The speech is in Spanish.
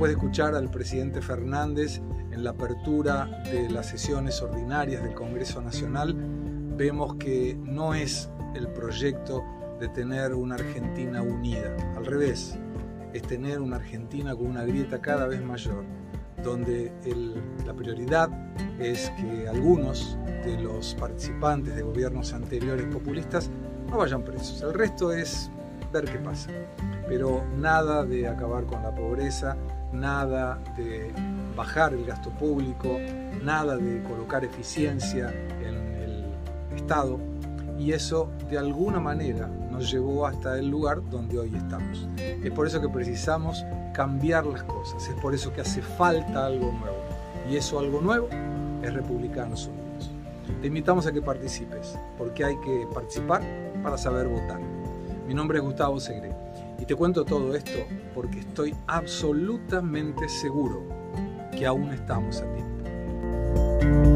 después de escuchar al presidente Fernández en la apertura de las sesiones ordinarias del Congreso Nacional, vemos que no es el proyecto de tener una Argentina unida. Al revés, es tener una Argentina con una grieta cada vez mayor, donde la prioridad es que algunos de los participantes de gobiernos anteriores populistas no vayan presos. El resto es ver qué pasa. Pero nada de acabar con la pobreza, nada de bajar el gasto público, nada de colocar eficiencia en el Estado. Y eso de alguna manera nos llevó hasta el lugar donde hoy estamos. Es por eso que precisamos cambiar las cosas, es por eso que hace falta algo nuevo. Y eso algo nuevo es Republicanos Unidos. Te invitamos a que participes, porque hay que participar para saber votar. Mi nombre es Gustavo Segre y te cuento todo esto porque estoy absolutamente seguro que aún estamos a tiempo.